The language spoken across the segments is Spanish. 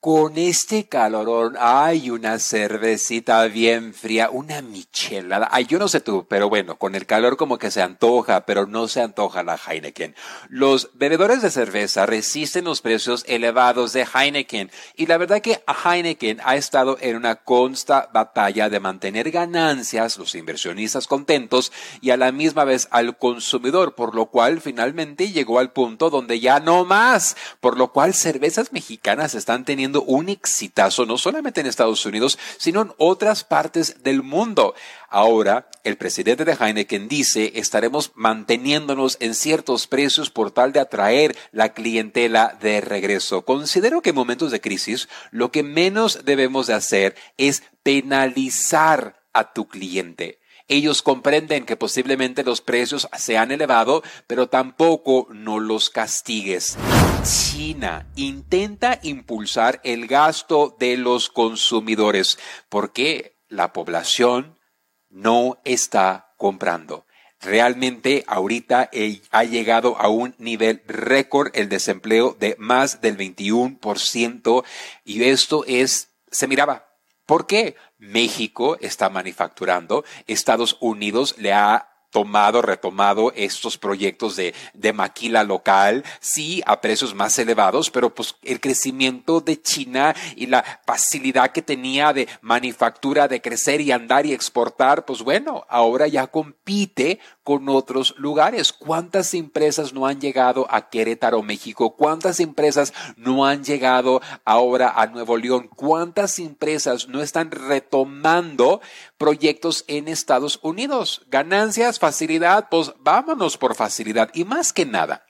Con este calorón hay una cervecita bien fría, una michelada. Ay, yo no sé tú, pero bueno, con el calor como que se antoja, pero no se antoja la Heineken. Los bebedores de cerveza resisten los precios elevados de Heineken y la verdad que Heineken ha estado en una consta batalla de mantener ganancias, los inversionistas contentos y a la misma vez al consumidor, por lo cual finalmente llegó al punto donde ya no más, por lo cual cervezas mexicanas están teniendo un exitazo no solamente en Estados Unidos, sino en otras partes del mundo. Ahora, el presidente de Heineken dice, estaremos manteniéndonos en ciertos precios por tal de atraer la clientela de regreso. Considero que en momentos de crisis, lo que menos debemos de hacer es penalizar a tu cliente. Ellos comprenden que posiblemente los precios se han elevado, pero tampoco no los castigues. China intenta impulsar el gasto de los consumidores porque la población no está comprando. Realmente ahorita ha llegado a un nivel récord el desempleo de más del 21% y esto es, se miraba ¿Por qué? México está manufacturando, Estados Unidos le ha tomado, retomado estos proyectos de, de maquila local, sí, a precios más elevados, pero pues el crecimiento de China y la facilidad que tenía de manufactura, de crecer y andar y exportar, pues bueno, ahora ya compite con otros lugares. ¿Cuántas empresas no han llegado a Querétaro, México? ¿Cuántas empresas no han llegado ahora a Nuevo León? ¿Cuántas empresas no están retomando proyectos en Estados Unidos? Ganancias, facilidad, pues vámonos por facilidad. Y más que nada,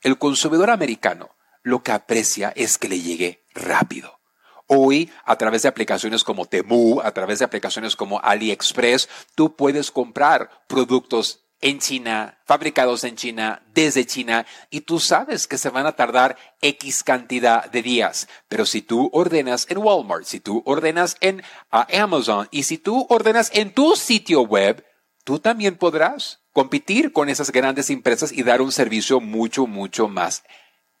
el consumidor americano lo que aprecia es que le llegue rápido. Hoy, a través de aplicaciones como Temu, a través de aplicaciones como AliExpress, tú puedes comprar productos en China, fabricados en China, desde China, y tú sabes que se van a tardar X cantidad de días. Pero si tú ordenas en Walmart, si tú ordenas en ah, Amazon y si tú ordenas en tu sitio web, tú también podrás competir con esas grandes empresas y dar un servicio mucho, mucho más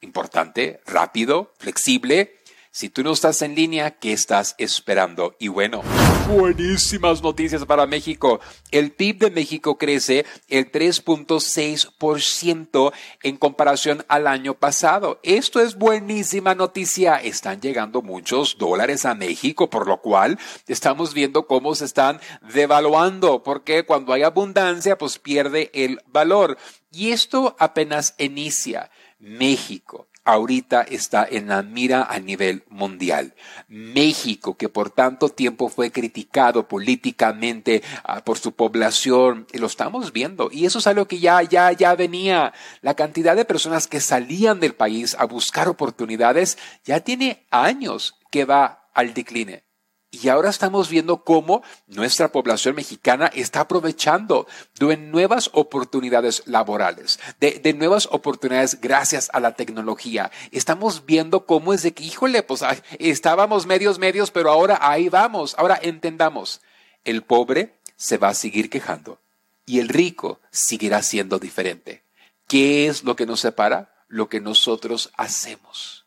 importante, rápido, flexible si tú no estás en línea, ¿qué estás esperando? Y bueno, buenísimas noticias para México. El PIB de México crece el 3.6% en comparación al año pasado. Esto es buenísima noticia. Están llegando muchos dólares a México, por lo cual estamos viendo cómo se están devaluando, porque cuando hay abundancia, pues pierde el valor. Y esto apenas inicia. México ahorita está en la mira a nivel mundial. México, que por tanto tiempo fue criticado políticamente ah, por su población, lo estamos viendo. Y eso es algo que ya, ya, ya venía. La cantidad de personas que salían del país a buscar oportunidades ya tiene años que va al decline. Y ahora estamos viendo cómo nuestra población mexicana está aprovechando de nuevas oportunidades laborales, de, nuevas oportunidades gracias a la tecnología. Estamos viendo cómo es de que, híjole, pues estábamos medios, medios, pero ahora ahí vamos. Ahora entendamos, el pobre se va a seguir quejando y el rico seguirá siendo diferente. ¿Qué es lo que nos separa? Lo que nosotros hacemos.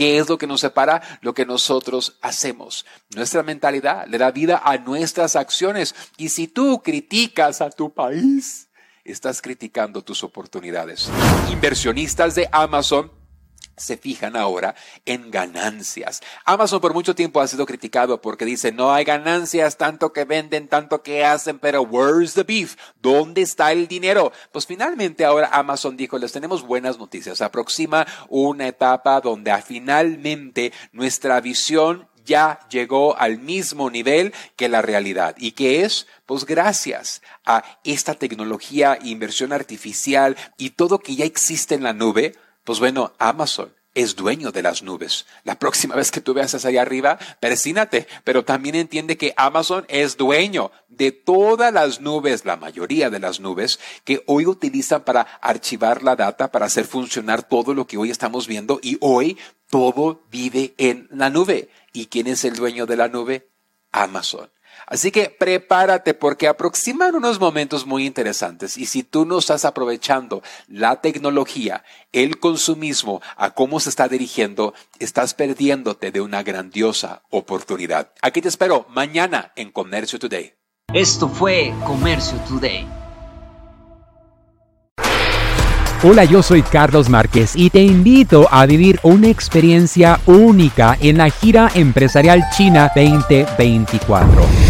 ¿Qué es lo que nos separa? Lo que nosotros hacemos. Nuestra mentalidad le da vida a nuestras acciones. Y si tú criticas a tu país, estás criticando tus oportunidades. Inversionistas de Amazon se fijan ahora en ganancias. Amazon por mucho tiempo ha sido criticado porque dice no hay ganancias, tanto que venden, tanto que hacen, pero where's the beef? ¿Dónde está el dinero? Pues finalmente ahora Amazon dijo, les tenemos buenas noticias. Aproxima una etapa donde finalmente nuestra visión ya llegó al mismo nivel que la realidad. ¿Y qué es? Pues gracias a esta tecnología, inversión artificial y todo que ya existe en la nube, pues bueno, Amazon es dueño de las nubes. La próxima vez que tú veas hacia allá arriba, persínate, pero también entiende que Amazon es dueño de todas las nubes, la mayoría de las nubes que hoy utilizan para archivar la data, para hacer funcionar todo lo que hoy estamos viendo y hoy todo vive en la nube. ¿Y quién es el dueño de la nube? Amazon. Así que prepárate porque aproximan unos momentos muy interesantes y si tú no estás aprovechando la tecnología, el consumismo, a cómo se está dirigiendo, estás perdiéndote de una grandiosa oportunidad. Aquí te espero mañana en Comercio Today. Esto fue Comercio Today. Hola, yo soy Carlos Márquez y te invito a vivir una experiencia única en la gira empresarial China 2024